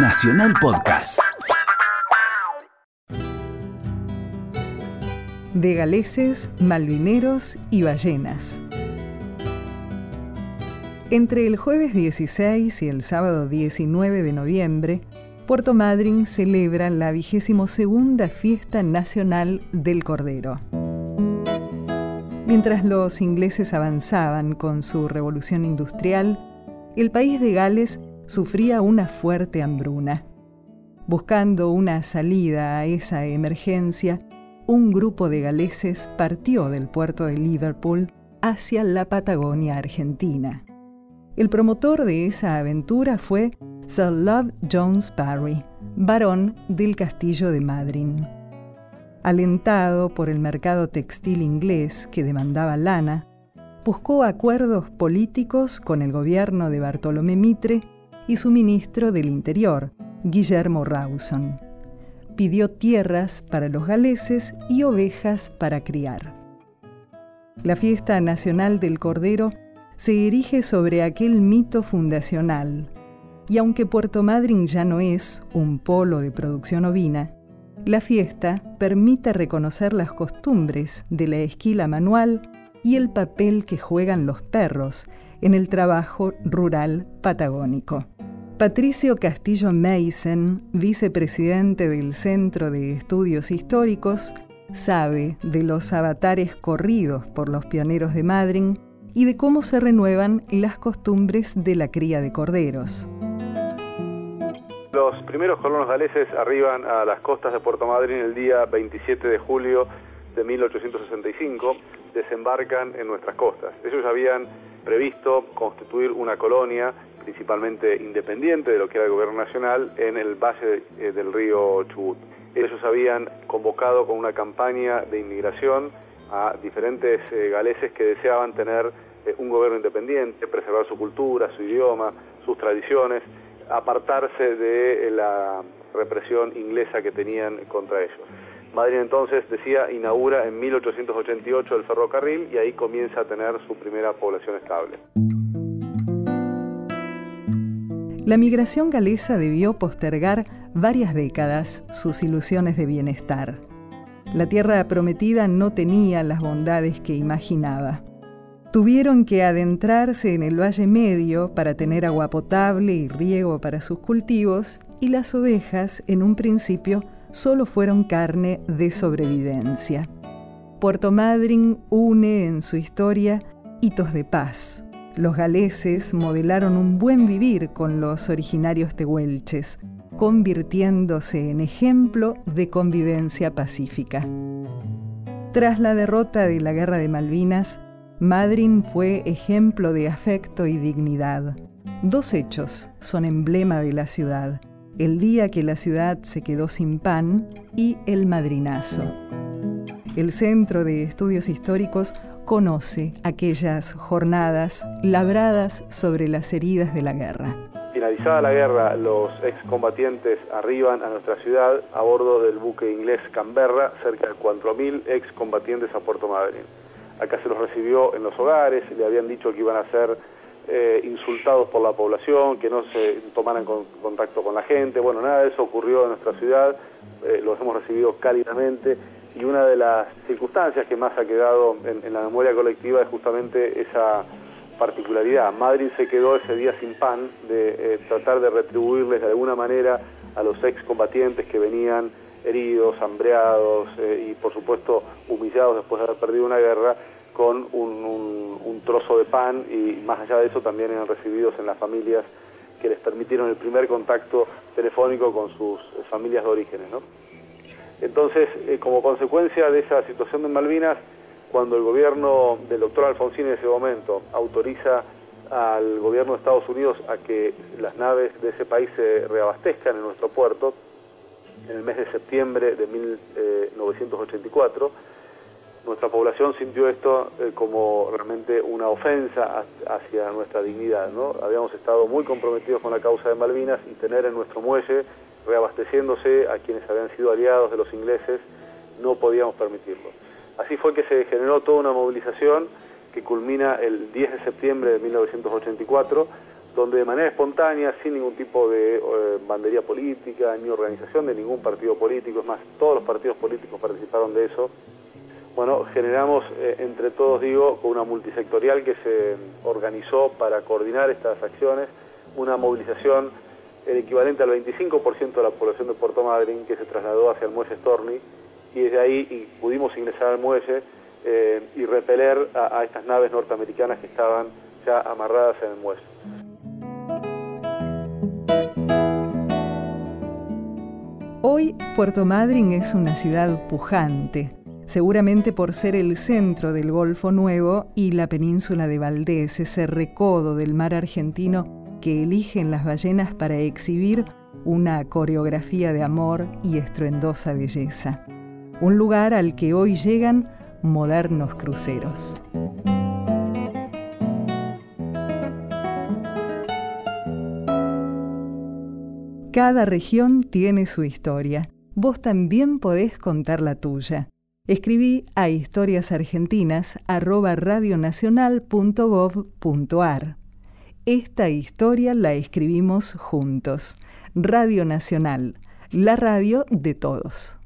Nacional Podcast. De galeses, malvineros y ballenas. Entre el jueves 16 y el sábado 19 de noviembre, Puerto Madryn celebra la vigésimo segunda Fiesta Nacional del Cordero. Mientras los ingleses avanzaban con su revolución industrial, el país de Gales sufría una fuerte hambruna. Buscando una salida a esa emergencia, un grupo de galeses partió del puerto de Liverpool hacia la Patagonia Argentina. El promotor de esa aventura fue Sir Love Jones Parry, barón del castillo de Madryn. Alentado por el mercado textil inglés que demandaba lana, buscó acuerdos políticos con el gobierno de Bartolomé Mitre y su ministro del Interior, Guillermo Rawson. Pidió tierras para los galeses y ovejas para criar. La fiesta nacional del Cordero se erige sobre aquel mito fundacional, y aunque Puerto Madryn ya no es un polo de producción ovina, la fiesta permite reconocer las costumbres de la esquila manual y el papel que juegan los perros en el trabajo rural patagónico. Patricio Castillo Mason, vicepresidente del Centro de Estudios Históricos, sabe de los avatares corridos por los pioneros de Madryn y de cómo se renuevan las costumbres de la cría de corderos. Los primeros colonos galeses arriban a las costas de Puerto Madryn el día 27 de julio de 1865, desembarcan en nuestras costas. Ellos habían previsto constituir una colonia principalmente independiente de lo que era el gobierno nacional, en el valle eh, del río Chubut. Ellos habían convocado con una campaña de inmigración a diferentes eh, galeses que deseaban tener eh, un gobierno independiente, preservar su cultura, su idioma, sus tradiciones, apartarse de la represión inglesa que tenían contra ellos. Madrid entonces, decía, inaugura en 1888 el ferrocarril y ahí comienza a tener su primera población estable. La migración galesa debió postergar varias décadas sus ilusiones de bienestar. La tierra prometida no tenía las bondades que imaginaba. Tuvieron que adentrarse en el Valle Medio para tener agua potable y riego para sus cultivos y las ovejas en un principio solo fueron carne de sobrevivencia. Puerto Madryn une en su historia hitos de paz, los galeses modelaron un buen vivir con los originarios tehuelches, convirtiéndose en ejemplo de convivencia pacífica. Tras la derrota de la Guerra de Malvinas, Madryn fue ejemplo de afecto y dignidad. Dos hechos son emblema de la ciudad, el día que la ciudad se quedó sin pan y el madrinazo. El Centro de Estudios Históricos conoce aquellas jornadas labradas sobre las heridas de la guerra. Finalizada la guerra, los excombatientes arriban a nuestra ciudad a bordo del buque inglés Canberra, cerca de 4.000 excombatientes a Puerto Madryn. Acá se los recibió en los hogares, le habían dicho que iban a ser eh, insultados por la población, que no se tomaran contacto con la gente. Bueno, nada de eso ocurrió en nuestra ciudad, eh, los hemos recibido cálidamente y una de las circunstancias que más ha quedado en, la memoria colectiva es justamente esa particularidad. Madrid se quedó ese día sin pan de eh, tratar de retribuirles de alguna manera a los excombatientes que venían heridos, hambreados eh, y por supuesto humillados después de haber perdido una guerra con un, trozo de pan y más allá de eso también eran recibidos en las familias que les permitieron el primer contacto telefónico con sus familias de orígenes. ¿no? Entonces, eh, como consecuencia de esa situación de Malvinas, cuando el gobierno del doctor Alfonsín en ese momento autoriza al gobierno de Estados Unidos a que las naves de ese país se reabastezcan en nuestro puerto, en el mes de septiembre de 1984, nuestra población sintió esto eh, como realmente una ofensa hacia nuestra dignidad. ¿no? Habíamos estado muy comprometidos con la causa de Malvinas y tener en nuestro muelle reabasteciéndose a quienes habían sido aliados de los ingleses, no podíamos permitirlo. Así fue que se generó toda una movilización que culmina el 10 de septiembre de 1984, donde de manera espontánea, sin ningún tipo de eh, bandería política ni organización de ningún partido político, es más, todos los partidos políticos participaron de eso, bueno, generamos eh, entre todos, digo, con una multisectorial que se organizó para coordinar estas acciones, una movilización equivalente al 25% de la población de Puerto Madryn que se trasladó hacia el muelle Storni y desde ahí pudimos ingresar al muelle eh, y repeler a, a estas naves norteamericanas que estaban ya amarradas en el muelle. Hoy Puerto Madryn es una ciudad pujante, seguramente por ser el centro del Golfo Nuevo y la península de Valdés, ese recodo del mar argentino que eligen las ballenas para exhibir una coreografía de amor y estruendosa belleza. Un lugar al que hoy llegan modernos cruceros. Cada región tiene su historia. Vos también podés contar la tuya. Escribí a historiasargentinas@radionacional.gov.ar. Esta historia la escribimos juntos. Radio Nacional, la radio de todos.